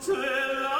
ce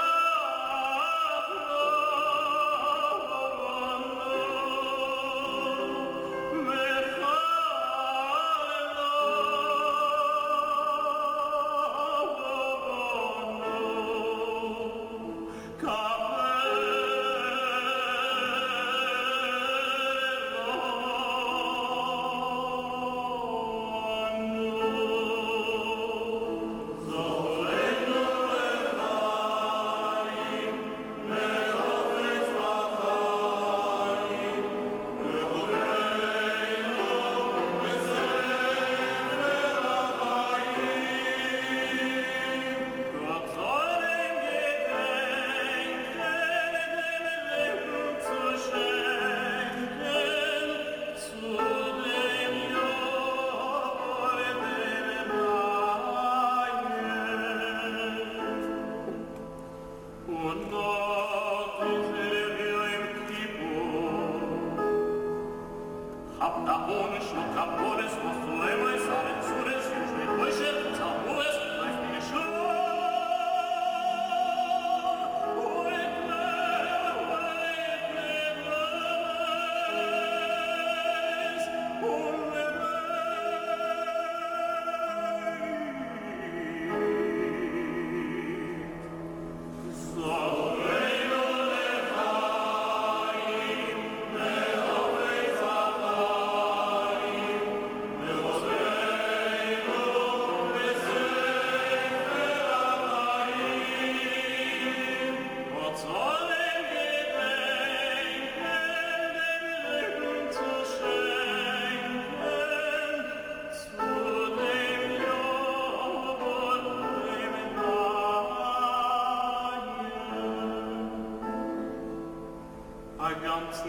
Ave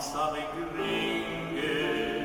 Sancte